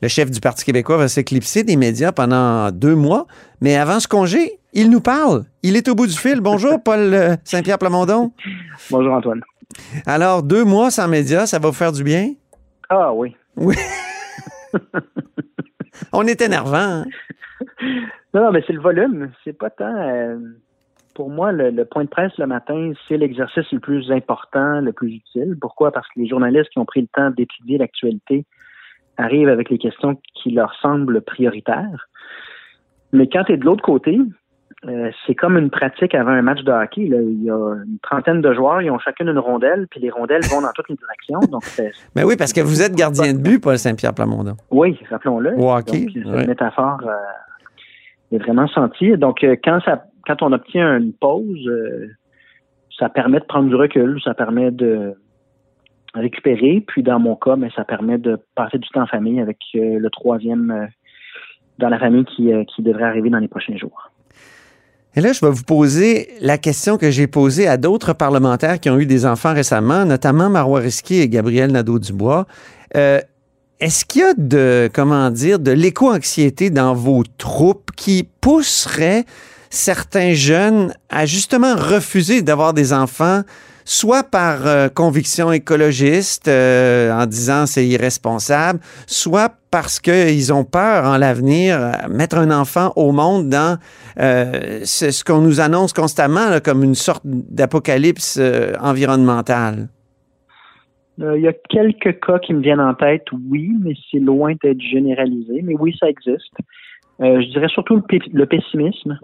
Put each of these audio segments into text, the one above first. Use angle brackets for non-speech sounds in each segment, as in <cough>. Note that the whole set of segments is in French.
le chef du Parti québécois va s'éclipser des médias pendant deux mois, mais avant ce congé, il nous parle. Il est au bout du fil. Bonjour, <laughs> Paul euh, Saint-Pierre Plamondon. Bonjour, Antoine. Alors, deux mois sans médias, ça va vous faire du bien? Ah oui. Oui. <laughs> On est énervant. Hein? Non, non, mais c'est le volume. C'est pas tant. Euh, pour moi, le, point de presse le matin, c'est l'exercice le plus important, le plus utile. Pourquoi? Parce que les journalistes qui ont pris le temps d'étudier l'actualité arrivent avec les questions qui leur semblent prioritaires. Mais quand tu es de l'autre côté, euh, c'est comme une pratique avant un match de hockey. Il y a une trentaine de joueurs, ils ont chacune une rondelle, puis les rondelles vont dans toutes les directions. Donc Mais <laughs> oui, parce que vous êtes gardien de but, Paul Saint-Pierre Plamondon. Oui, rappelons-le. hockey. cette métaphore euh, est vraiment sentie. Donc, euh, quand ça, quand on obtient une pause, ça permet de prendre du recul, ça permet de récupérer, puis dans mon cas, mais ça permet de passer du temps en famille avec le troisième dans la famille qui, qui devrait arriver dans les prochains jours. Et là, je vais vous poser la question que j'ai posée à d'autres parlementaires qui ont eu des enfants récemment, notamment Marois Risky et Gabriel Nadeau-Dubois. Euh, est-ce qu'il y a de, comment dire, de l'éco-anxiété dans vos troupes qui pousserait certains jeunes à justement refuser d'avoir des enfants soit par euh, conviction écologiste euh, en disant c'est irresponsable, soit parce qu'ils ont peur en l'avenir, euh, mettre un enfant au monde dans ce, qu'on nous annonce constamment comme une sorte d'apocalypse environnementale. Il y a quelques cas qui me viennent en tête, oui, mais c'est loin d'être généralisé. Mais oui, ça existe. je dirais surtout le, le pessimisme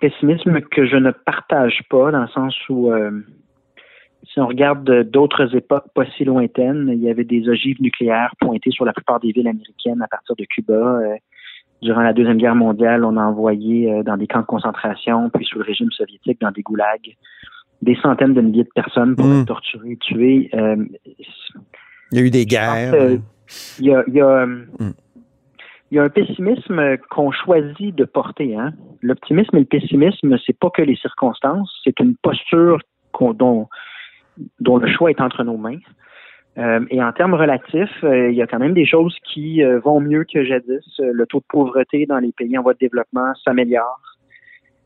pessimisme que je ne partage pas, dans le sens où, euh, si on regarde d'autres époques pas si lointaines, il y avait des ogives nucléaires pointées sur la plupart des villes américaines à partir de Cuba. Euh, durant la Deuxième Guerre mondiale, on a envoyé euh, dans des camps de concentration, puis sous le régime soviétique, dans des goulags, des centaines de milliers de personnes pour hmm. être torturées, tuées. il y a eu des guerres. il y a, il y a hmm il y a un pessimisme qu'on choisit de porter. Hein? L'optimisme et le pessimisme, c'est pas que les circonstances, c'est une posture dont, le choix est entre nos mains. Euh, et en termes relatifs, euh, il y a quand même des choses qui euh, vont mieux que jadis. Le taux de pauvreté dans les pays en voie de développement s'améliore.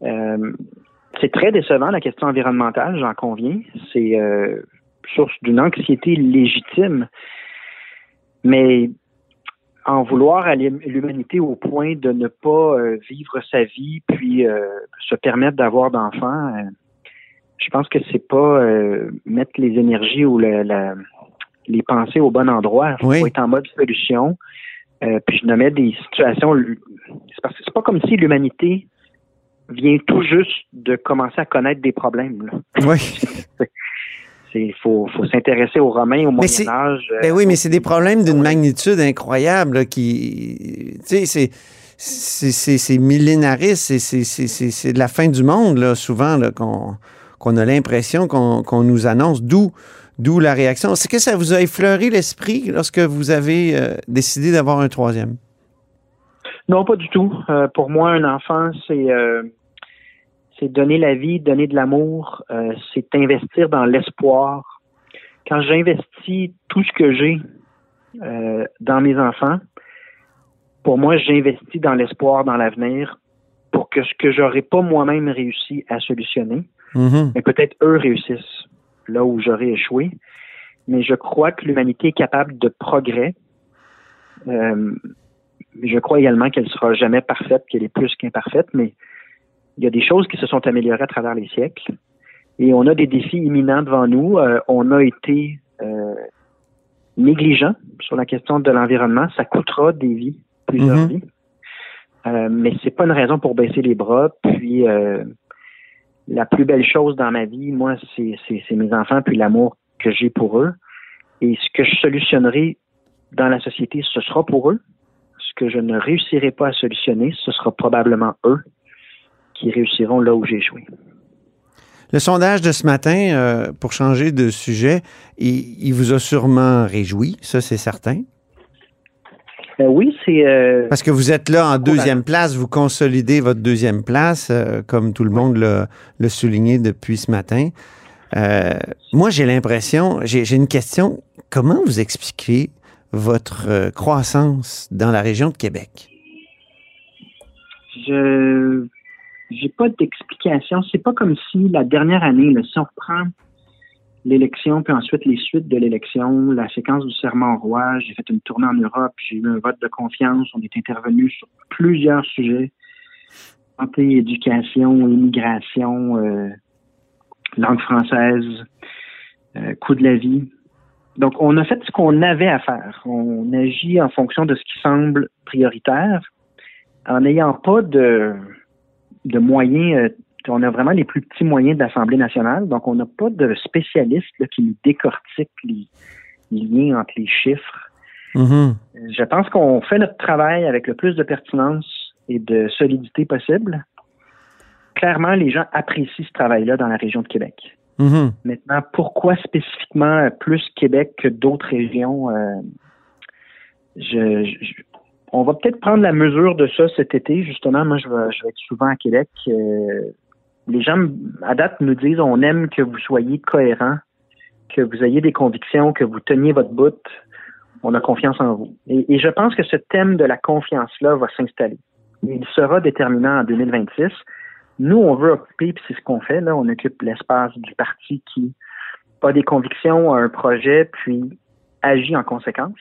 c'est très décevant la question environnementale, j'en conviens. C'est source d'une anxiété légitime. Mais en vouloir à l'humanité au point de ne pas euh, vivre sa vie puis euh, se permettre d'avoir d'enfants, euh, je pense que c'est pas mettre les énergies ou les pensées au bon endroit. Il faut être en mode solution. puis je nommais des situations. C'est parce que c'est pas comme si l'humanité vient tout juste de commencer à connaître des problèmes. Oui. <laughs> Il faut, s'intéresser aux Romains au Moyen Âge. Ben oui, mais c'est des problèmes d'une magnitude incroyable qui, tu sais, c'est millénariste, c'est de la fin du monde là, souvent qu'on a l'impression qu'on nous annonce. D'où d'où la réaction. Est-ce que ça vous a effleuré l'esprit lorsque vous avez euh, décidé d'avoir un troisième? Non, pas du tout. Euh, pour moi, un enfant, c'est euh, c'est donner la vie, donner de l'amour, euh, c'est investir dans l'espoir. Quand j'investis tout ce que j'ai euh, dans mes enfants, pour moi, j'investis dans l'espoir, dans l'avenir, pour que ce que j'aurais pas moi-même réussi à solutionner, mm-hmm. mais peut-être eux réussissent là où j'aurais échoué. Mais je crois que l'humanité est capable de progrès. Euh, je crois également qu'elle sera jamais parfaite, qu'elle est plus qu'imparfaite, mais il y a des choses qui se sont améliorées à travers les siècles et on a des défis imminents devant nous. Euh, on a été euh, négligent sur la question de l'environnement. Ça coûtera des vies, plusieurs mm-hmm. vies. Euh, mais c'est pas une raison pour baisser les bras. Puis euh, la plus belle chose dans ma vie, moi, c'est mes enfants puis l'amour que j'ai pour eux. Et ce que je solutionnerai dans la société, ce sera pour eux. Ce que je ne réussirai pas à solutionner, ce sera probablement eux qui réussiront là où j'ai échoué. Le sondage de ce matin, euh, pour changer de sujet, il, vous a sûrement réjoui, ça c'est certain. Euh, oui, c'est. Euh, Parce que vous êtes là en deuxième place, vous consolidez votre deuxième place, comme tout le monde l'a souligné depuis ce matin. moi, j'ai l'impression, j'ai une question. Comment vous expliquez votre croissance dans la région de Québec? Je j'ai pas d'explication. C'est pas comme si la dernière année, là, si on reprend l'élection, puis ensuite les suites de l'élection, la séquence du serment roi, j'ai fait une tournée en Europe, j'ai eu un vote de confiance, on est intervenu sur plusieurs sujets santé, éducation, immigration, euh, langue française, euh, coût de la vie. Donc, on a fait ce qu'on avait à faire. On agit en fonction de ce qui semble prioritaire, en n'ayant pas de, de moyens. Euh, on a vraiment les plus petits moyens de l'Assemblée nationale. Donc, on n'a pas de spécialistes qui nous décortiquent les, liens entre les chiffres. Mm-hmm. Je pense qu'on fait notre travail avec le plus de pertinence et de solidité possible. Clairement, les gens apprécient ce travail-là dans la région de Québec. Mm-hmm. Maintenant, pourquoi spécifiquement plus Québec que d'autres régions? Euh, on va peut-être prendre la mesure de ça cet été. Justement, moi, je vais, être souvent à Québec. Euh, les gens, à date, nous disent on aime que vous soyez cohérent, que vous ayez des convictions, que vous teniez votre bout. On a confiance en vous. Et, je pense que ce thème de la confiance-là va s'installer. Il sera déterminant en 2026. Nous, on veut occuper, puis c'est ce qu'on fait, là, on occupe l'espace du parti qui a des convictions, a un projet, puis agit en conséquence.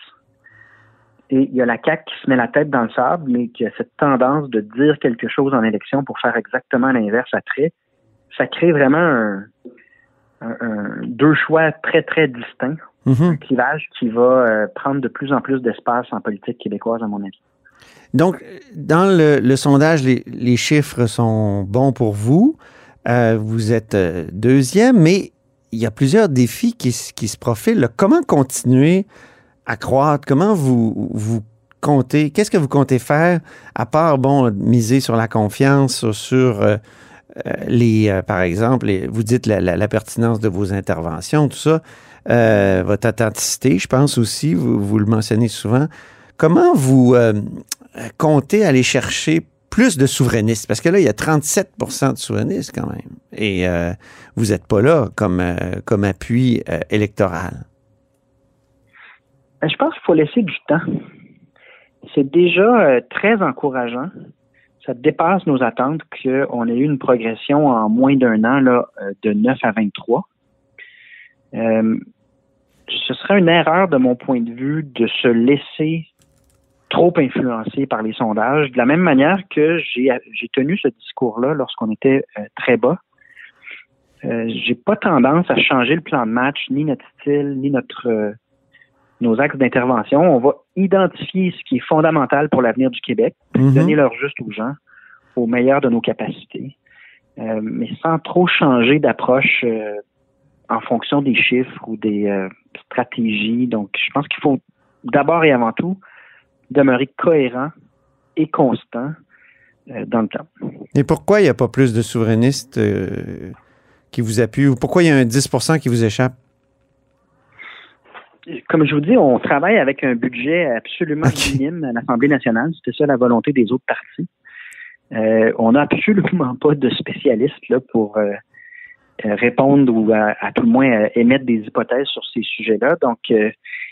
Et il y a la CAQ qui se met la tête dans le sable, mais qui a cette tendance de dire quelque chose en élection pour faire exactement l'inverse après. Ça crée vraiment un, deux choix très, très distincts. Mm-hmm. Un clivage qui va euh, prendre de plus en plus d'espace en politique québécoise, à mon avis. Donc, dans le, sondage, les, chiffres sont bons pour vous. Euh, vous êtes euh, deuxième, mais il y a plusieurs défis qui, se profilent. Comment continuer à croître? Comment vous, vous comptez? Qu'est-ce que vous comptez faire à part, bon, miser sur la confiance, sur euh, les, par exemple, vous dites la, pertinence de vos interventions, tout ça, votre authenticité, je pense aussi, vous, vous le mentionnez souvent. Comment vous euh, compter aller chercher plus de souverainistes? Parce que là, il y a 37% de souverainistes quand même. Et euh, vous n'êtes pas là comme, euh, comme appui électoral. Ben, je pense qu'il faut laisser du temps. C'est déjà très encourageant. Ça dépasse nos attentes qu'on ait eu une progression en moins d'un an là, de 9 à 23. ce serait une erreur de mon point de vue de se laisser trop influencé par les sondages, de la même manière que j'ai tenu ce discours-là lorsqu'on était euh, très bas. Euh, j'ai pas tendance à changer le plan de match, ni notre style, ni notre euh, nos axes d'intervention. On va identifier ce qui est fondamental pour l'avenir du Québec, mm-hmm. donner leur juste aux gens, au meilleur de nos capacités, mais sans trop changer d'approche en fonction des chiffres ou des stratégies. Donc, je pense qu'il faut d'abord et avant tout demeurer cohérent et constant euh, dans le temps. Et pourquoi il n'y a pas plus de souverainistes euh, qui vous appuient ou pourquoi il y a un 10% qui vous échappe? Comme je vous dis, on travaille avec un budget absolument minime à l'Assemblée nationale. C'était ça la volonté des autres partis. Euh, on n'a absolument pas de spécialistes là, pour répondre ou à, tout le moins émettre des hypothèses sur ces sujets-là. Donc,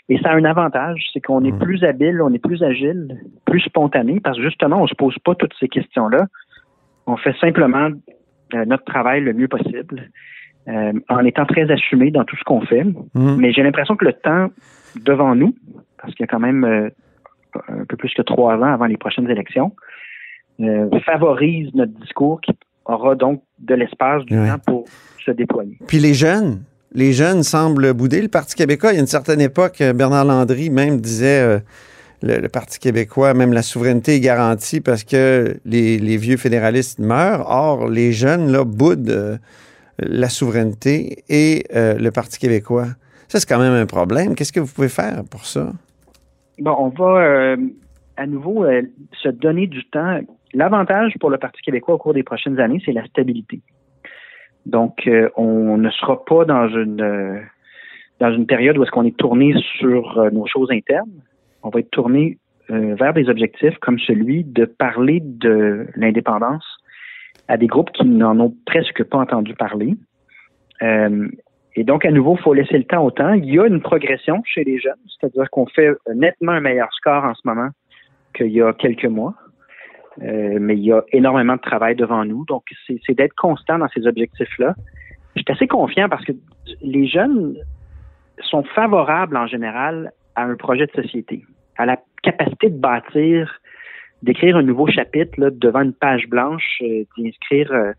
et ça a un avantage, c'est qu'on est mhm. plus habile, on est plus agile, plus spontané, parce que justement, on se pose pas toutes ces questions-là. On fait simplement euh, notre travail le mieux possible, euh, en étant très assumé dans tout ce qu'on fait. Mhm. Mais j'ai l'impression que le temps devant nous, parce qu'il y a quand même euh, un peu plus que trois ans avant les prochaines élections, favorise notre discours qui aura donc de l'espace du temps pour se déployer. Puis les jeunes, les jeunes semblent bouder le Parti québécois. Il y a une certaine époque, Bernard Landry même disait euh, le, Parti québécois, même la souveraineté est garantie parce que les, vieux fédéralistes meurent. Or, les jeunes là, boudent euh, la souveraineté et euh, le Parti québécois. Ça, c'est quand même un problème. Qu'est-ce que vous pouvez faire pour ça? Bon, on va à nouveau se donner du temps. L'avantage pour le Parti québécois au cours des prochaines années, c'est la stabilité. Donc, euh, on ne sera pas dans une euh, dans une période où est-ce qu'on est tourné sur euh, nos choses internes. On va être tourné vers des objectifs comme celui de parler de l'indépendance à des groupes qui n'en ont presque pas entendu parler. et donc, à nouveau, il faut laisser le temps au temps. Il y a une progression chez les jeunes, c'est-à-dire qu'on fait nettement un meilleur score en ce moment qu'il y a quelques mois. Euh, mais il y a énormément de travail devant nous. Donc, c'est d'être constant dans ces objectifs-là. Je suis assez confiant parce que les jeunes sont favorables en général à un projet de société, à la capacité de bâtir, d'écrire un nouveau chapitre là, devant une page blanche, euh, d'inscrire euh,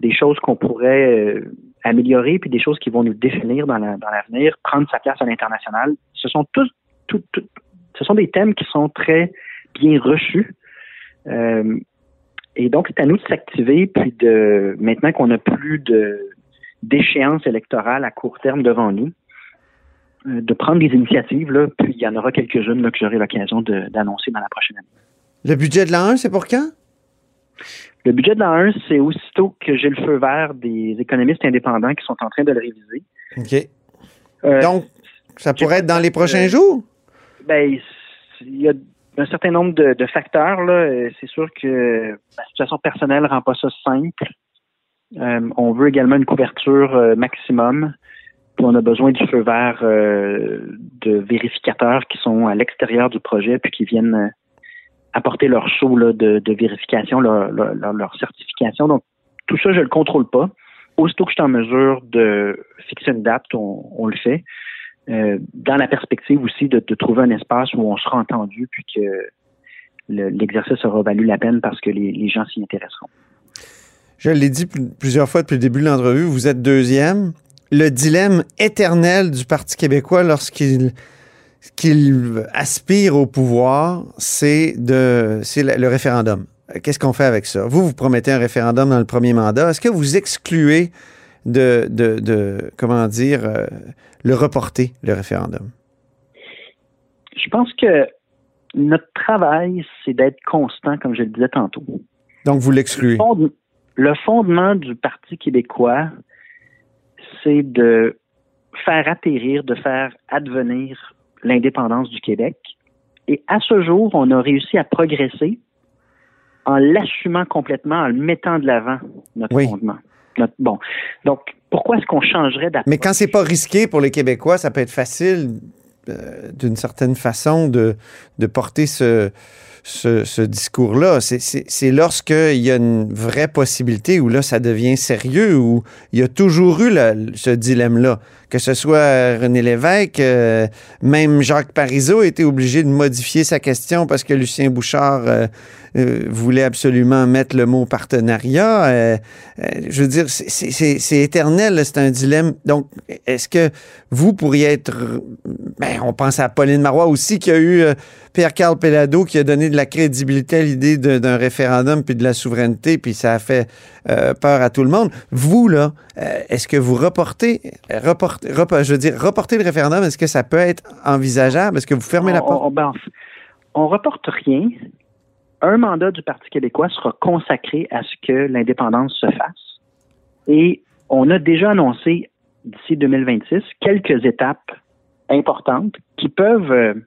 des choses qu'on pourrait améliorer, puis des choses qui vont nous définir dans l'avenir, prendre sa place à l'international. Ce sont tous, ce sont des thèmes qui sont très bien reçus. Euh, et donc, c'est à nous de s'activer, puis de maintenant qu'on n'a plus de d'échéance électorale à court terme devant nous, euh, de prendre des initiatives, là, puis il y en aura quelques-unes que j'aurai l'occasion d'annoncer dans la prochaine année. Le budget de l'an 1, c'est pour quand? Le budget de l'an 1, c'est aussitôt que j'ai le feu vert des économistes indépendants qui sont en train de le réviser. OK. Euh, donc, ça pourrait être dans les prochains jours? Ben, il y a un certain nombre de, facteurs. Là. C'est sûr que la situation personnelle ne rend pas ça simple. Euh, on veut également une couverture euh, maximum. Puis on a besoin du feu vert euh, de vérificateurs qui sont à l'extérieur du projet puis qui viennent apporter leur saut de, vérification, leur, certification. Donc, tout ça, je ne le contrôle pas. Aussitôt que je suis en mesure de fixer une date, on le fait. Euh, dans la perspective aussi de, trouver un espace où on sera entendu puis que l'exercice aura valu la peine parce que les, gens s'y intéresseront. Je l'ai dit plusieurs fois depuis le début de l'entrevue, vous êtes deuxième. Le dilemme éternel du Parti québécois lorsqu'il aspire au pouvoir, c'est de c'est le référendum. Qu'est-ce qu'on fait avec ça? Vous, vous promettez un référendum dans le premier mandat. Est-ce que vous excluez de, de, comment dire, euh, le reporter, le référendum? Je pense que notre travail, c'est d'être constant, comme je le disais tantôt. Donc, vous l'excluez? Le, fondement du Parti québécois, c'est de faire atterrir, de faire advenir l'indépendance du Québec. Et à ce jour, on a réussi à progresser en l'assumant complètement, en le mettant de l'avant, notre fondement bon. Donc, pourquoi est-ce qu'on changerait d'approche? Mais quand c'est pas risqué pour les Québécois, ça peut être facile euh, d'une certaine façon de, de porter ce, ce, discours-là. C'est lorsqu'il y a une vraie possibilité où là, ça devient sérieux, où il y a toujours eu ce dilemme-là. Que ce soit René Lévesque, euh, même Jacques Parizeau été obligé de modifier sa question parce que Lucien Bouchard euh, euh, voulait absolument mettre le mot partenariat. je veux dire, c'est éternel, c'est un dilemme. Donc, est-ce que vous pourriez être... Ben, on pense à Pauline Marois aussi, qui a eu Pierre-Carl Pelado, qui a donné de la crédibilité à l'idée d'un référendum puis de la souveraineté, puis ça a fait peur à tout le monde. Vous, là, est-ce que vous reportez, reportez je veux dire, reporter le référendum, est-ce que ça peut être envisageable? Est-ce que vous fermez la porte? On, ben, on, reporte rien. Un mandat du Parti québécois sera consacré à ce que l'indépendance se fasse. Et on a déjà annoncé d'ici 2026 quelques étapes importantes qui peuvent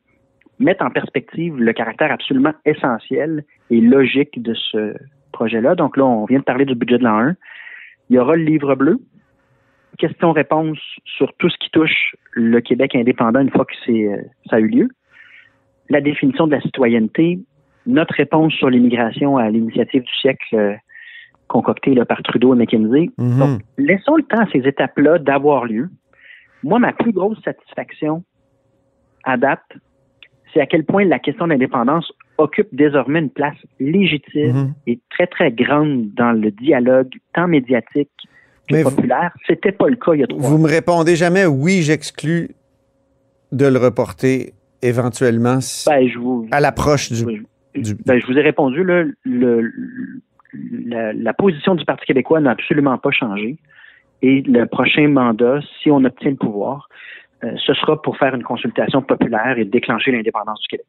mettre en perspective le caractère absolument essentiel et logique de ce projet-là. Donc là, on vient de parler du budget de l'an 1. Il y aura le livre bleu questions-réponses sur tout ce qui touche le Québec indépendant une fois que euh, ça a eu lieu. La définition de la citoyenneté, notre réponse sur l'immigration à l'initiative du siècle euh, concoctée par Trudeau et McKinsey. Mhm. Donc, laissons le temps à ces étapes-là d'avoir lieu. Moi, ma plus grosse satisfaction à date, c'est à quel point la question de l'indépendance occupe désormais une place légitime mhm. et très, très grande dans le dialogue tant médiatique mais populaire. C'était pas le cas il y a trois Vous me répondez jamais oui, j'exclus de le reporter éventuellement ben, je vous, à l'approche du, ben, je vous ai répondu, le, la, position du Parti québécois n'a absolument pas changé. Et le prochain mandat, si on obtient le pouvoir, euh, ce sera pour faire une consultation populaire et déclencher l'indépendance du Québec.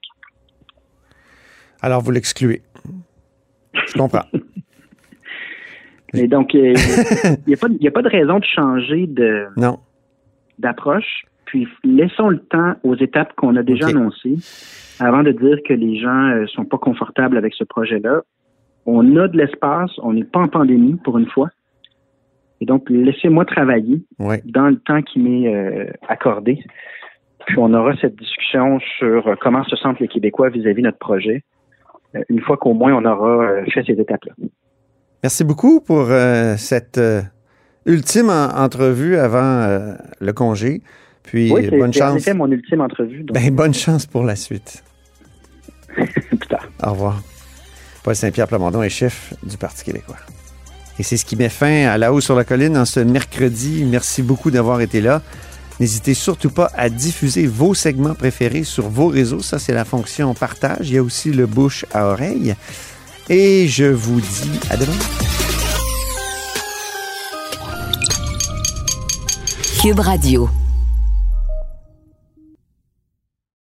Alors, vous l'excluez. Je comprends. <laughs> Et donc, <laughs> il n'y a, pas de raison de changer de d'approche. Puis laissons le temps aux étapes qu'on a déjà annoncées avant de dire que les gens ne euh, sont pas confortables avec ce projet-là. On a de l'espace, on n'est pas en pandémie pour une fois. Et donc, laissez-moi travailler Ouais. dans le temps qui m'est euh, accordé. Puis on aura cette discussion sur euh, comment se sentent les Québécois vis-à-vis de notre projet, euh, une fois qu'au moins on aura euh, fait ces étapes-là. Merci beaucoup pour cette ultime en- entrevue avant le congé. Puis Oui, bonne chance. effet mon ultime entrevue. Donc, Ben, bonne chance pour la suite. <laughs> plus tard. Au revoir. Paul Saint-Pierre Plamondon est chef du Parti québécois. Et c'est ce qui met fin à La Haut sur la Colline en ce mercredi. Merci beaucoup d'avoir été là. N'hésitez surtout pas à diffuser vos segments préférés sur vos réseaux. Ça, c'est la fonction partage. Il y a aussi le bouche à oreille. Et je vous dis à demain. Cube Radio.